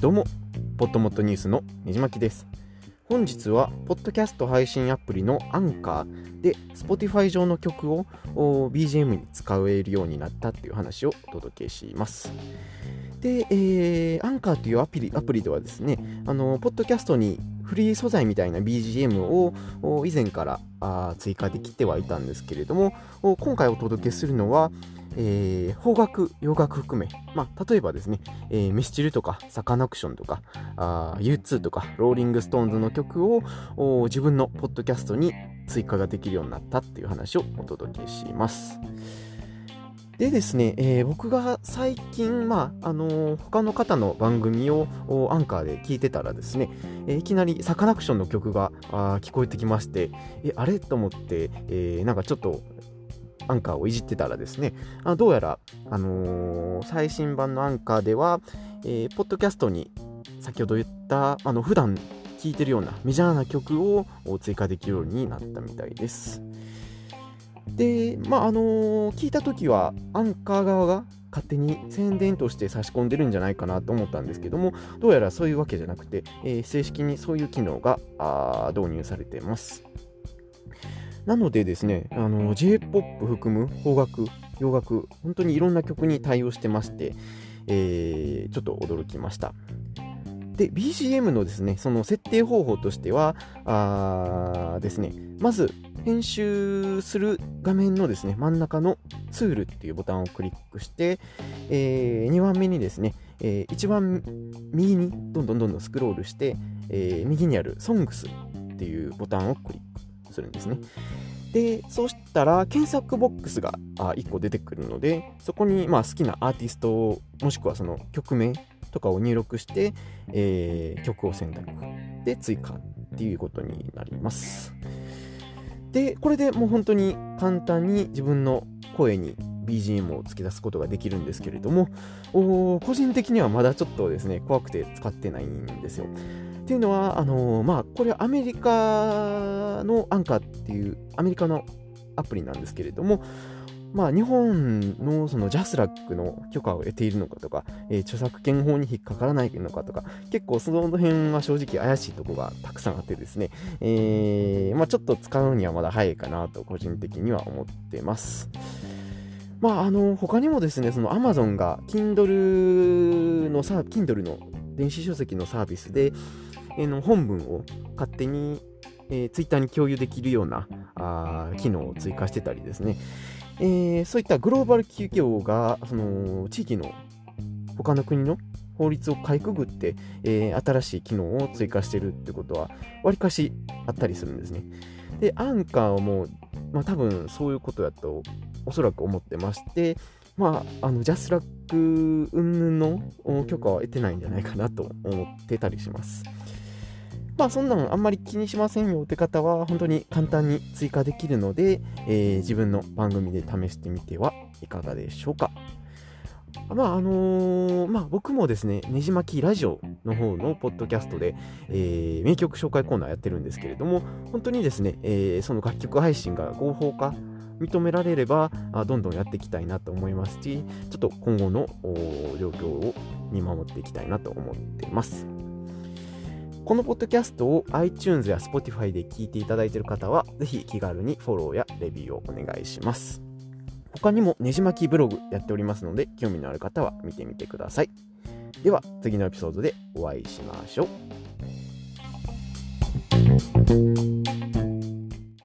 どうも、ポットモットニュースのねじまきです。本日は、ポッドキャスト配信アプリのアンカーで、Spotify 上の曲を BGM に使えるようになったっていう話をお届けします。で、えー、アンカーというアプリアプリではですね、あの、ポッドキャストにフリー素材みたいな BGM を以前から追加できてはいたんですけれども、今回お届けするのは、えー、邦楽、洋楽含め、まあ、例えばですね、えー、ミスチルとか、サカナクションとか、あ U2 とか、ローリングストーンズの曲を自分のポッドキャストに追加ができるようになったっていう話をお届けします。でですね、えー、僕が最近、まあ、あのー、他の方の番組をアンカーで聞いてたらですね、えー、いきなりサカナクションの曲があ聞こえてきまして、え、あれ？と思って、え、なんかちょっとアンカーをいじってたらですね、あどうやら、あの、最新版のアンカーでは、え、ポッドキャストに先ほど言った、あの、普段聴いてるようなメジャーな曲を追加できるようになったみたいです。で、まあ、あのー、聞いた時は、アンカー側が勝手に宣伝として差し込んでるんじゃないかなと思ったんですけども、どうやらそういうわけじゃなくて、えー、正式にそういう機能が導入されてます。なのでですね、あの J-POP 含む邦楽、洋楽、本当にいろんな曲に対応してまして、えー、ちょっと驚きました。で、BGM のですね、その設定方法としては、あですね、まず、編集する画面のですね、真ん中のツールっていうボタンをクリックして、えー、2番目にですね、えー、一番右にどんどんどんどんスクロールして、えー、右にある Songs っていうボタンをクリックするんですね。で、そうしたら検索ボックスが1個出てくるので、そこにま好きなアーティスト、もしくはその曲名とかを入力して、えー、曲を選択で追加っていうことになります。で、これでもう本当に簡単に自分の声に BGM を付け出すことができるんですけれども、個人的にはまだちょっとですね、怖くて使ってないんですよ。っていうのは、あのー、まあ、これはアメリカのアンカーっていうアメリカのアプリなんですけれども、まあ、日本のそのジャスラックの許可を得ているのかとか、えー、著作権法に引っかからないのかとか、結構その辺は正直怪しいとこがたくさんあってですね、えー、まあ、ちょっと使うにはまだ早いかなと個人的には思ってます。まあ、あの、他にもですね、その Amazon が Kindle のさ、Kindle の電子書籍のサービスで、えー、の本文を勝手に、えー、ツイッターに共有できるようなあ機能を追加してたりですね、えー、そういったグローバル企業がその地域の他の国の法律をかいくぐって、えー、新しい機能を追加してるってことは、わりかしあったりするんですね。で、アンカーも、まあ多分そういうことだとおそらく思ってまして、まあ、あのジャスラック云々の許可は得てないんじゃないかなと思ってたりします。まあそんなのあんまり気にしませんよって方は本当に簡単に追加できるので、えー、自分の番組で試してみてはいかがでしょうか。まああのー、まあ僕もですね、ねじまきラジオの方のポッドキャストで、えー、名曲紹介コーナーやってるんですけれども、本当にですね、えー、その楽曲配信が合法化認められればあ、どんどんやっていきたいなと思いますし、ちょっと今後の状況を見守っていきたいなと思ってます。このポッドキャストを iTunes や Spotify で聞いていただいている方は、ぜひ気軽にフォローやレビューをお願いします。他にもねじ巻きブログやっておりますので、興味のある方は見てみてください。では、次のエピソードでお会いしましょう。